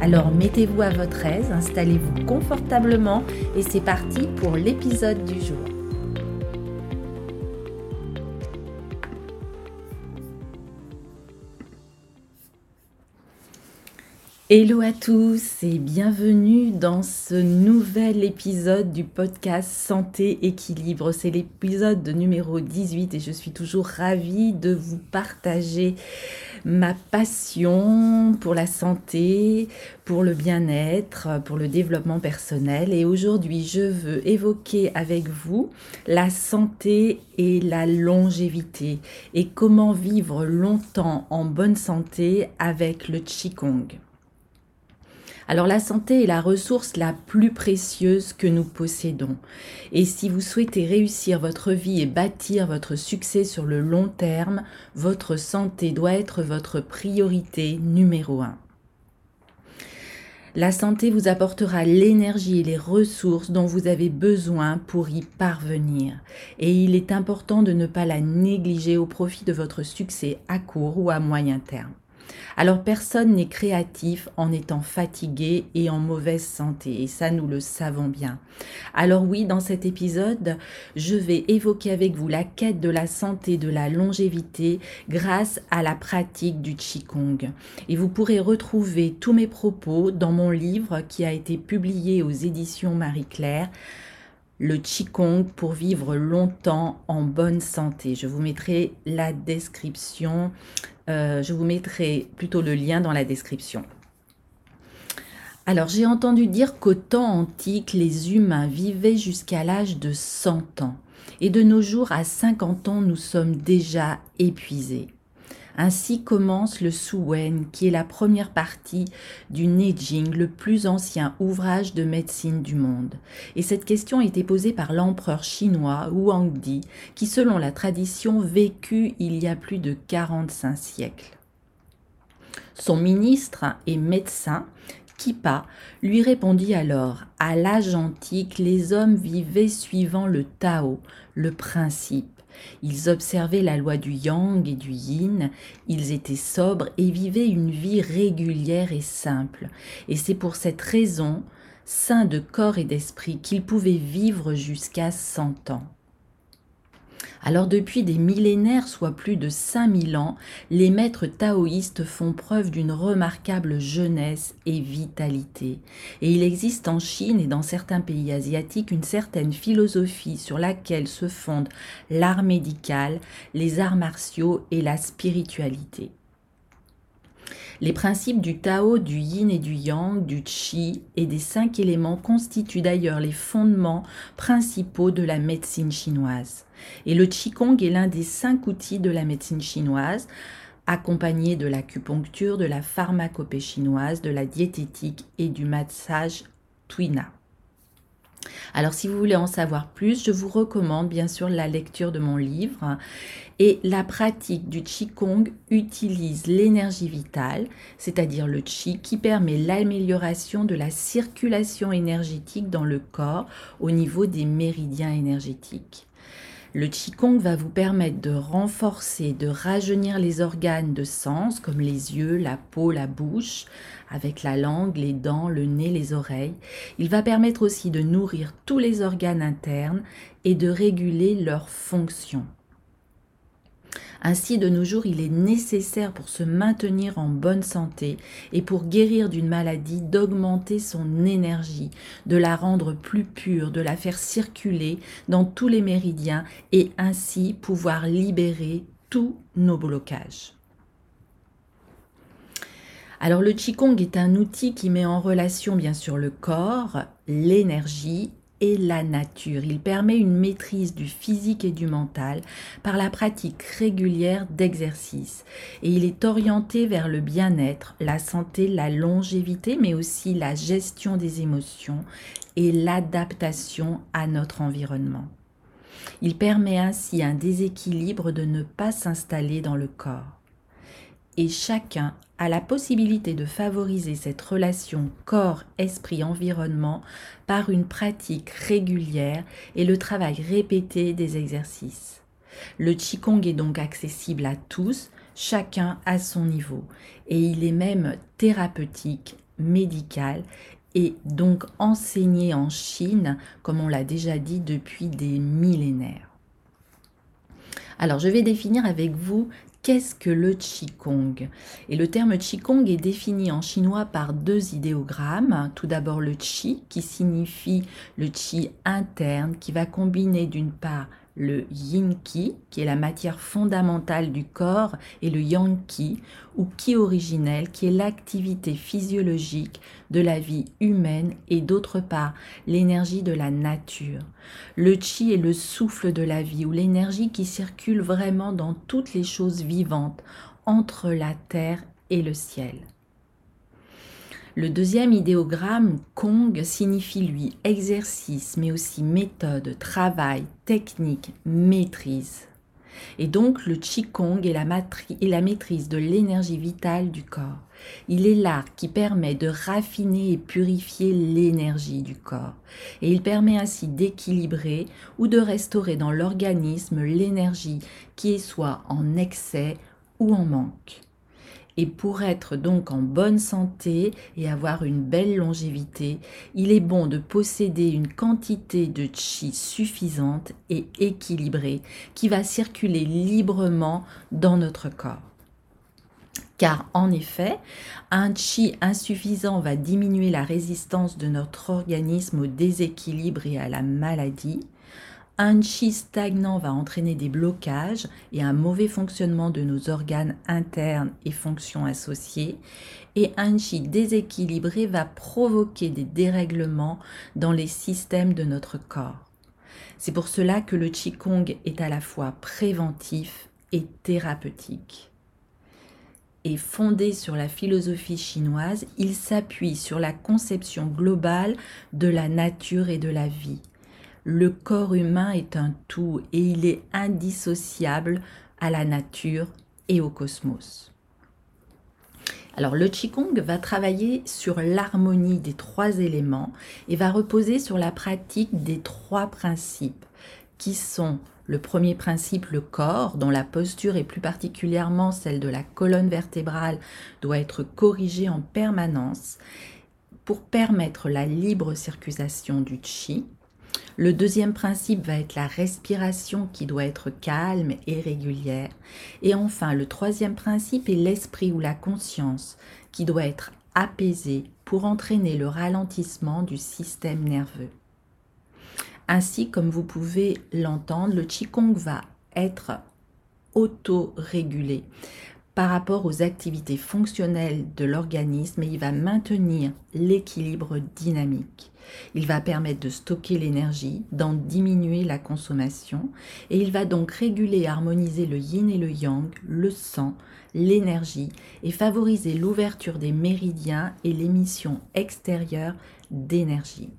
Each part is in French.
Alors mettez-vous à votre aise, installez-vous confortablement et c'est parti pour l'épisode du jour. Hello à tous et bienvenue dans ce nouvel épisode du podcast Santé Équilibre. C'est l'épisode numéro 18 et je suis toujours ravie de vous partager ma passion pour la santé, pour le bien-être, pour le développement personnel. Et aujourd'hui, je veux évoquer avec vous la santé et la longévité et comment vivre longtemps en bonne santé avec le Qigong. Alors la santé est la ressource la plus précieuse que nous possédons. Et si vous souhaitez réussir votre vie et bâtir votre succès sur le long terme, votre santé doit être votre priorité numéro un. La santé vous apportera l'énergie et les ressources dont vous avez besoin pour y parvenir. Et il est important de ne pas la négliger au profit de votre succès à court ou à moyen terme. Alors personne n'est créatif en étant fatigué et en mauvaise santé, et ça nous le savons bien. Alors oui, dans cet épisode, je vais évoquer avec vous la quête de la santé, de la longévité grâce à la pratique du Qigong. Et vous pourrez retrouver tous mes propos dans mon livre qui a été publié aux éditions Marie-Claire le Qigong pour vivre longtemps en bonne santé. Je vous mettrai la description euh, je vous mettrai plutôt le lien dans la description. Alors j'ai entendu dire qu'au temps antique, les humains vivaient jusqu'à l'âge de 100 ans. Et de nos jours, à 50 ans, nous sommes déjà épuisés. Ainsi commence le Suwen, qui est la première partie du Neijing, le plus ancien ouvrage de médecine du monde. Et cette question a été posée par l'empereur chinois Huangdi, qui selon la tradition vécut il y a plus de 45 siècles. Son ministre et médecin, Kipa, lui répondit alors À l'âge antique, les hommes vivaient suivant le Tao, le principe. Ils observaient la loi du yang et du yin, ils étaient sobres et vivaient une vie régulière et simple. Et c'est pour cette raison, sains de corps et d'esprit, qu'ils pouvaient vivre jusqu'à cent ans. Alors depuis des millénaires, soit plus de 5000 ans, les maîtres taoïstes font preuve d'une remarquable jeunesse et vitalité. Et il existe en Chine et dans certains pays asiatiques une certaine philosophie sur laquelle se fondent l'art médical, les arts martiaux et la spiritualité. Les principes du Tao, du Yin et du Yang, du Qi et des cinq éléments constituent d'ailleurs les fondements principaux de la médecine chinoise. Et le Qigong est l'un des cinq outils de la médecine chinoise, accompagné de l'acupuncture, de la pharmacopée chinoise, de la diététique et du massage Tuina. Alors si vous voulez en savoir plus, je vous recommande bien sûr la lecture de mon livre. Et la pratique du Qigong utilise l'énergie vitale, c'est-à-dire le Qi, qui permet l'amélioration de la circulation énergétique dans le corps au niveau des méridiens énergétiques. Le Qigong va vous permettre de renforcer, de rajeunir les organes de sens comme les yeux, la peau, la bouche, avec la langue, les dents, le nez, les oreilles. Il va permettre aussi de nourrir tous les organes internes et de réguler leurs fonctions. Ainsi, de nos jours, il est nécessaire pour se maintenir en bonne santé et pour guérir d'une maladie d'augmenter son énergie, de la rendre plus pure, de la faire circuler dans tous les méridiens et ainsi pouvoir libérer tous nos blocages. Alors le Qigong est un outil qui met en relation bien sûr le corps, l'énergie et la nature. Il permet une maîtrise du physique et du mental par la pratique régulière d'exercices. Et il est orienté vers le bien-être, la santé, la longévité, mais aussi la gestion des émotions et l'adaptation à notre environnement. Il permet ainsi un déséquilibre de ne pas s'installer dans le corps. Et chacun a la possibilité de favoriser cette relation corps-esprit-environnement par une pratique régulière et le travail répété des exercices. Le Qigong est donc accessible à tous, chacun à son niveau, et il est même thérapeutique, médical et donc enseigné en Chine, comme on l'a déjà dit, depuis des millénaires. Alors, je vais définir avec vous Qu'est-ce que le Qigong? Et le terme Qigong est défini en chinois par deux idéogrammes. Tout d'abord le Qi, qui signifie le Qi interne, qui va combiner d'une part le yin ki, qui est la matière fondamentale du corps, et le yang ki, ou ki originel, qui est l'activité physiologique de la vie humaine, et d'autre part l'énergie de la nature. Le chi est le souffle de la vie, ou l'énergie qui circule vraiment dans toutes les choses vivantes, entre la terre et le ciel. Le deuxième idéogramme, Kong, signifie lui exercice, mais aussi méthode, travail, technique, maîtrise. Et donc le Qigong est la, est la maîtrise de l'énergie vitale du corps. Il est l'art qui permet de raffiner et purifier l'énergie du corps. Et il permet ainsi d'équilibrer ou de restaurer dans l'organisme l'énergie qui est soit en excès ou en manque. Et pour être donc en bonne santé et avoir une belle longévité, il est bon de posséder une quantité de chi suffisante et équilibrée qui va circuler librement dans notre corps. Car en effet, un chi insuffisant va diminuer la résistance de notre organisme au déséquilibre et à la maladie, un chi stagnant va entraîner des blocages et un mauvais fonctionnement de nos organes internes et fonctions associées. Et un chi déséquilibré va provoquer des dérèglements dans les systèmes de notre corps. C'est pour cela que le Qigong est à la fois préventif et thérapeutique. Et fondé sur la philosophie chinoise, il s'appuie sur la conception globale de la nature et de la vie le corps humain est un tout et il est indissociable à la nature et au cosmos. Alors le Qigong va travailler sur l'harmonie des trois éléments et va reposer sur la pratique des trois principes qui sont le premier principe, le corps, dont la posture et plus particulièrement celle de la colonne vertébrale doit être corrigée en permanence pour permettre la libre circulation du Qi. Le deuxième principe va être la respiration qui doit être calme et régulière. Et enfin, le troisième principe est l'esprit ou la conscience qui doit être apaisée pour entraîner le ralentissement du système nerveux. Ainsi, comme vous pouvez l'entendre, le Qigong va être auto-régulé par rapport aux activités fonctionnelles de l'organisme et il va maintenir l'équilibre dynamique. Il va permettre de stocker l'énergie, d'en diminuer la consommation et il va donc réguler et harmoniser le yin et le yang, le sang, l'énergie et favoriser l'ouverture des méridiens et l'émission extérieure d'énergie.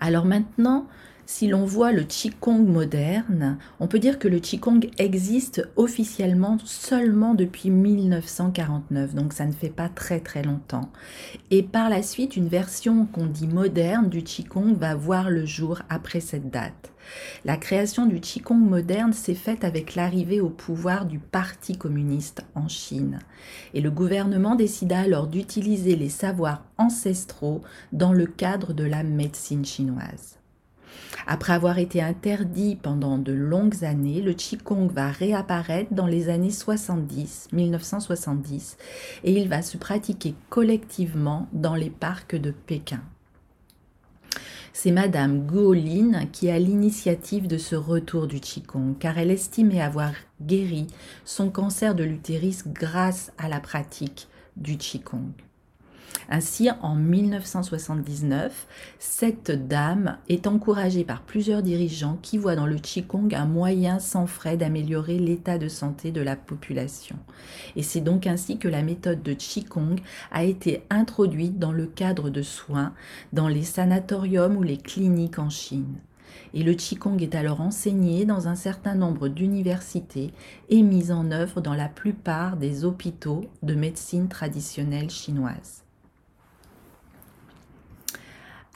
Alors maintenant, si l'on voit le Qigong moderne, on peut dire que le Qigong existe officiellement seulement depuis 1949, donc ça ne fait pas très très longtemps. Et par la suite, une version qu'on dit moderne du Qigong va voir le jour après cette date. La création du Qigong moderne s'est faite avec l'arrivée au pouvoir du Parti communiste en Chine. Et le gouvernement décida alors d'utiliser les savoirs ancestraux dans le cadre de la médecine chinoise. Après avoir été interdit pendant de longues années, le Qigong va réapparaître dans les années 70, 1970, et il va se pratiquer collectivement dans les parcs de Pékin. C'est Madame Guolin qui a l'initiative de ce retour du Qigong, car elle estimait avoir guéri son cancer de l'utérus grâce à la pratique du Qigong. Ainsi, en 1979, cette dame est encouragée par plusieurs dirigeants qui voient dans le Qigong un moyen sans frais d'améliorer l'état de santé de la population. Et c'est donc ainsi que la méthode de Qigong a été introduite dans le cadre de soins dans les sanatoriums ou les cliniques en Chine et le Qigong est alors enseigné dans un certain nombre d'universités et mis en œuvre dans la plupart des hôpitaux de médecine traditionnelle chinoise.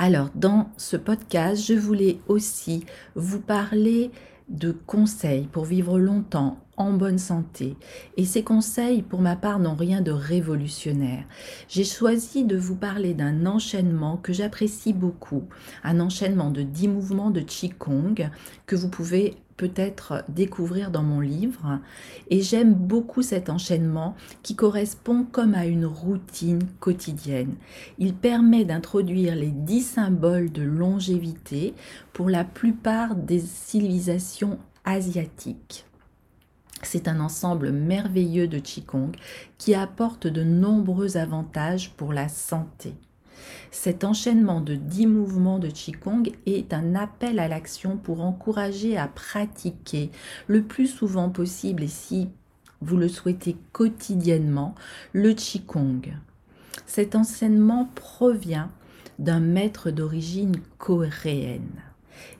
Alors, dans ce podcast, je voulais aussi vous parler de conseils pour vivre longtemps en bonne santé. Et ces conseils, pour ma part, n'ont rien de révolutionnaire. J'ai choisi de vous parler d'un enchaînement que j'apprécie beaucoup, un enchaînement de 10 mouvements de Qigong que vous pouvez peut-être découvrir dans mon livre. Et j'aime beaucoup cet enchaînement qui correspond comme à une routine quotidienne. Il permet d'introduire les 10 symboles de longévité pour la plupart des civilisations asiatiques. C'est un ensemble merveilleux de Qigong qui apporte de nombreux avantages pour la santé. Cet enchaînement de 10 mouvements de Qigong est un appel à l'action pour encourager à pratiquer le plus souvent possible et si vous le souhaitez quotidiennement, le Qigong. Cet enseignement provient d'un maître d'origine coréenne.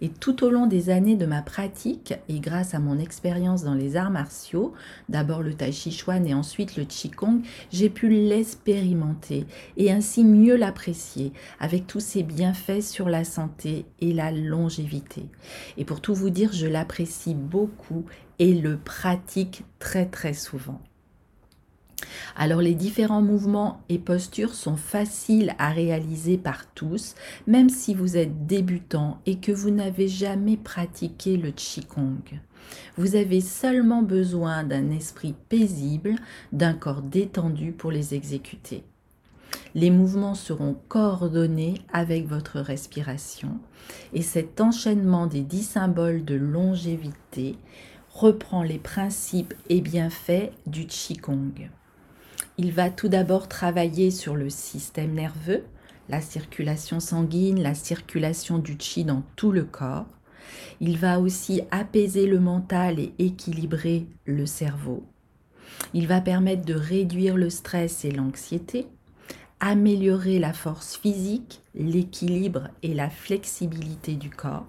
Et tout au long des années de ma pratique, et grâce à mon expérience dans les arts martiaux, d'abord le tai chi chuan et ensuite le qigong, j'ai pu l'expérimenter et ainsi mieux l'apprécier avec tous ses bienfaits sur la santé et la longévité. Et pour tout vous dire, je l'apprécie beaucoup et le pratique très très souvent. Alors les différents mouvements et postures sont faciles à réaliser par tous, même si vous êtes débutant et que vous n'avez jamais pratiqué le Qigong. Vous avez seulement besoin d'un esprit paisible, d'un corps détendu pour les exécuter. Les mouvements seront coordonnés avec votre respiration et cet enchaînement des dix symboles de longévité reprend les principes et bienfaits du Qigong. Il va tout d'abord travailler sur le système nerveux, la circulation sanguine, la circulation du chi dans tout le corps. Il va aussi apaiser le mental et équilibrer le cerveau. Il va permettre de réduire le stress et l'anxiété, améliorer la force physique, l'équilibre et la flexibilité du corps.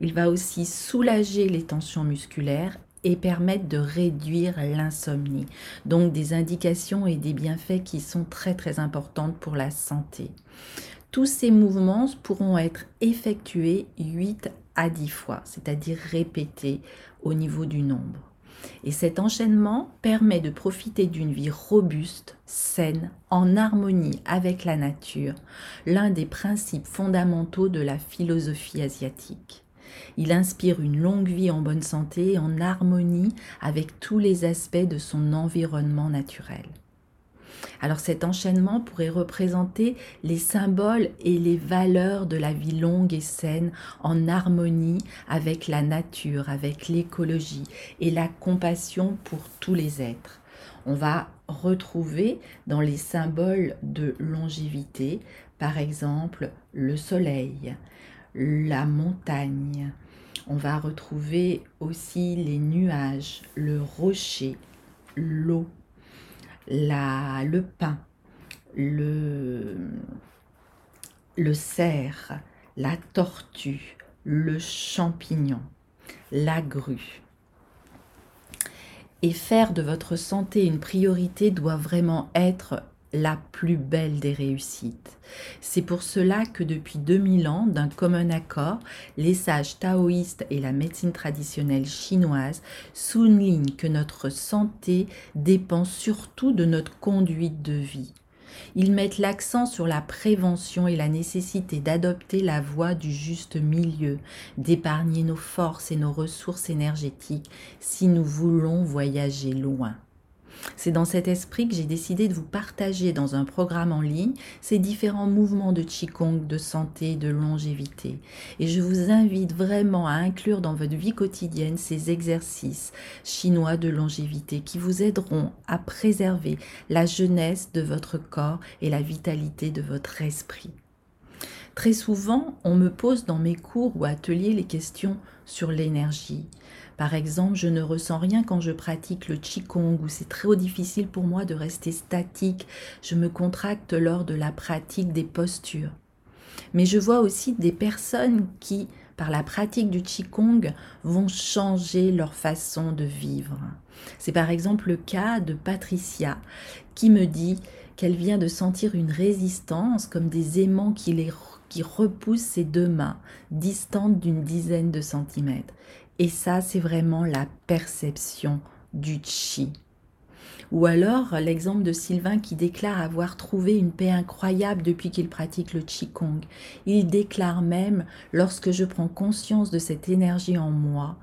Il va aussi soulager les tensions musculaires et permettent de réduire l'insomnie. Donc des indications et des bienfaits qui sont très très importantes pour la santé. Tous ces mouvements pourront être effectués 8 à 10 fois, c'est-à-dire répétés au niveau du nombre. Et cet enchaînement permet de profiter d'une vie robuste, saine, en harmonie avec la nature, l'un des principes fondamentaux de la philosophie asiatique. Il inspire une longue vie en bonne santé, en harmonie avec tous les aspects de son environnement naturel. Alors cet enchaînement pourrait représenter les symboles et les valeurs de la vie longue et saine en harmonie avec la nature, avec l'écologie et la compassion pour tous les êtres. On va retrouver dans les symboles de longévité, par exemple, le soleil, la montagne. On va retrouver aussi les nuages, le rocher, l'eau, le pain, le, le cerf, la tortue, le champignon, la grue. Et faire de votre santé une priorité doit vraiment être la plus belle des réussites. C'est pour cela que depuis 2000 ans, d'un commun accord, les sages taoïstes et la médecine traditionnelle chinoise soulignent que notre santé dépend surtout de notre conduite de vie. Ils mettent l'accent sur la prévention et la nécessité d'adopter la voie du juste milieu, d'épargner nos forces et nos ressources énergétiques si nous voulons voyager loin. C'est dans cet esprit que j'ai décidé de vous partager dans un programme en ligne ces différents mouvements de Qigong, de santé, de longévité. Et je vous invite vraiment à inclure dans votre vie quotidienne ces exercices chinois de longévité qui vous aideront à préserver la jeunesse de votre corps et la vitalité de votre esprit. Très souvent, on me pose dans mes cours ou ateliers les questions sur l'énergie. Par exemple, je ne ressens rien quand je pratique le Qigong ou c'est très difficile pour moi de rester statique. Je me contracte lors de la pratique des postures. Mais je vois aussi des personnes qui, par la pratique du Qigong, vont changer leur façon de vivre. C'est par exemple le cas de Patricia qui me dit qu'elle vient de sentir une résistance comme des aimants qui les qui repousse ses deux mains, distantes d'une dizaine de centimètres. Et ça, c'est vraiment la perception du chi. Ou alors l'exemple de Sylvain qui déclare avoir trouvé une paix incroyable depuis qu'il pratique le Qigong. Il déclare même, lorsque je prends conscience de cette énergie en moi,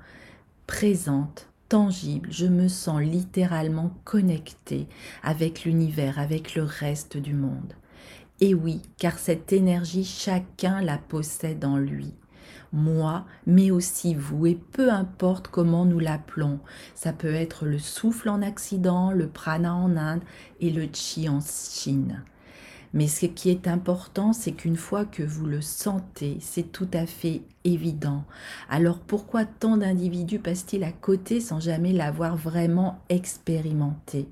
présente, tangible, je me sens littéralement connecté avec l'univers, avec le reste du monde. Et oui, car cette énergie, chacun la possède en lui. Moi, mais aussi vous, et peu importe comment nous l'appelons, ça peut être le souffle en accident, le prana en Inde et le chi en Chine. Mais ce qui est important, c'est qu'une fois que vous le sentez, c'est tout à fait évident. Alors pourquoi tant d'individus passent-ils à côté sans jamais l'avoir vraiment expérimenté?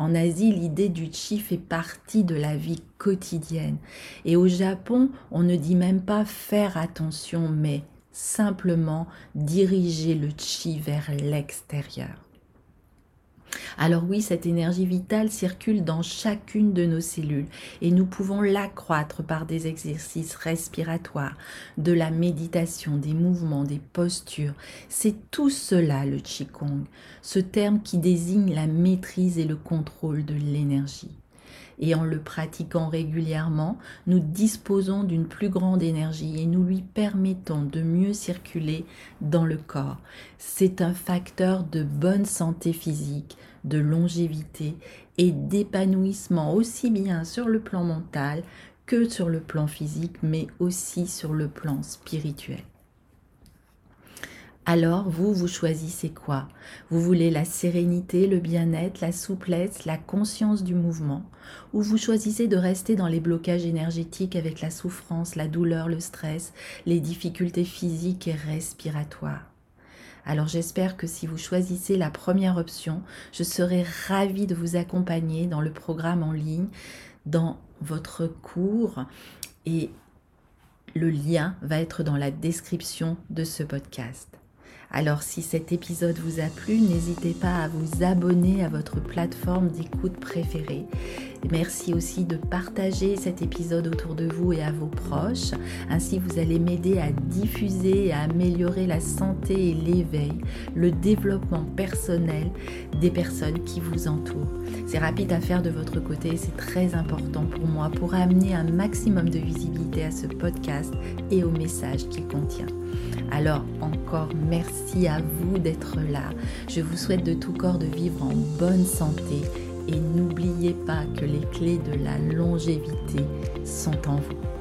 En Asie, l'idée du chi fait partie de la vie quotidienne. Et au Japon, on ne dit même pas faire attention, mais simplement diriger le chi vers l'extérieur. Alors oui, cette énergie vitale circule dans chacune de nos cellules et nous pouvons l'accroître par des exercices respiratoires, de la méditation, des mouvements, des postures. C'est tout cela le Qigong, ce terme qui désigne la maîtrise et le contrôle de l'énergie et en le pratiquant régulièrement, nous disposons d'une plus grande énergie et nous lui permettons de mieux circuler dans le corps. C'est un facteur de bonne santé physique, de longévité et d'épanouissement aussi bien sur le plan mental que sur le plan physique, mais aussi sur le plan spirituel. Alors, vous, vous choisissez quoi? Vous voulez la sérénité, le bien-être, la souplesse, la conscience du mouvement? Ou vous choisissez de rester dans les blocages énergétiques avec la souffrance, la douleur, le stress, les difficultés physiques et respiratoires? Alors j'espère que si vous choisissez la première option, je serai ravie de vous accompagner dans le programme en ligne, dans votre cours et le lien va être dans la description de ce podcast. Alors si cet épisode vous a plu, n'hésitez pas à vous abonner à votre plateforme d'écoute préférée. Merci aussi de partager cet épisode autour de vous et à vos proches. Ainsi, vous allez m'aider à diffuser et à améliorer la santé et l'éveil, le développement personnel des personnes qui vous entourent. C'est rapide à faire de votre côté, c'est très important pour moi pour amener un maximum de visibilité à ce podcast et au message qu'il contient. Alors encore merci à vous d'être là. Je vous souhaite de tout corps de vivre en bonne santé et n'oubliez pas que les clés de la longévité sont en vous.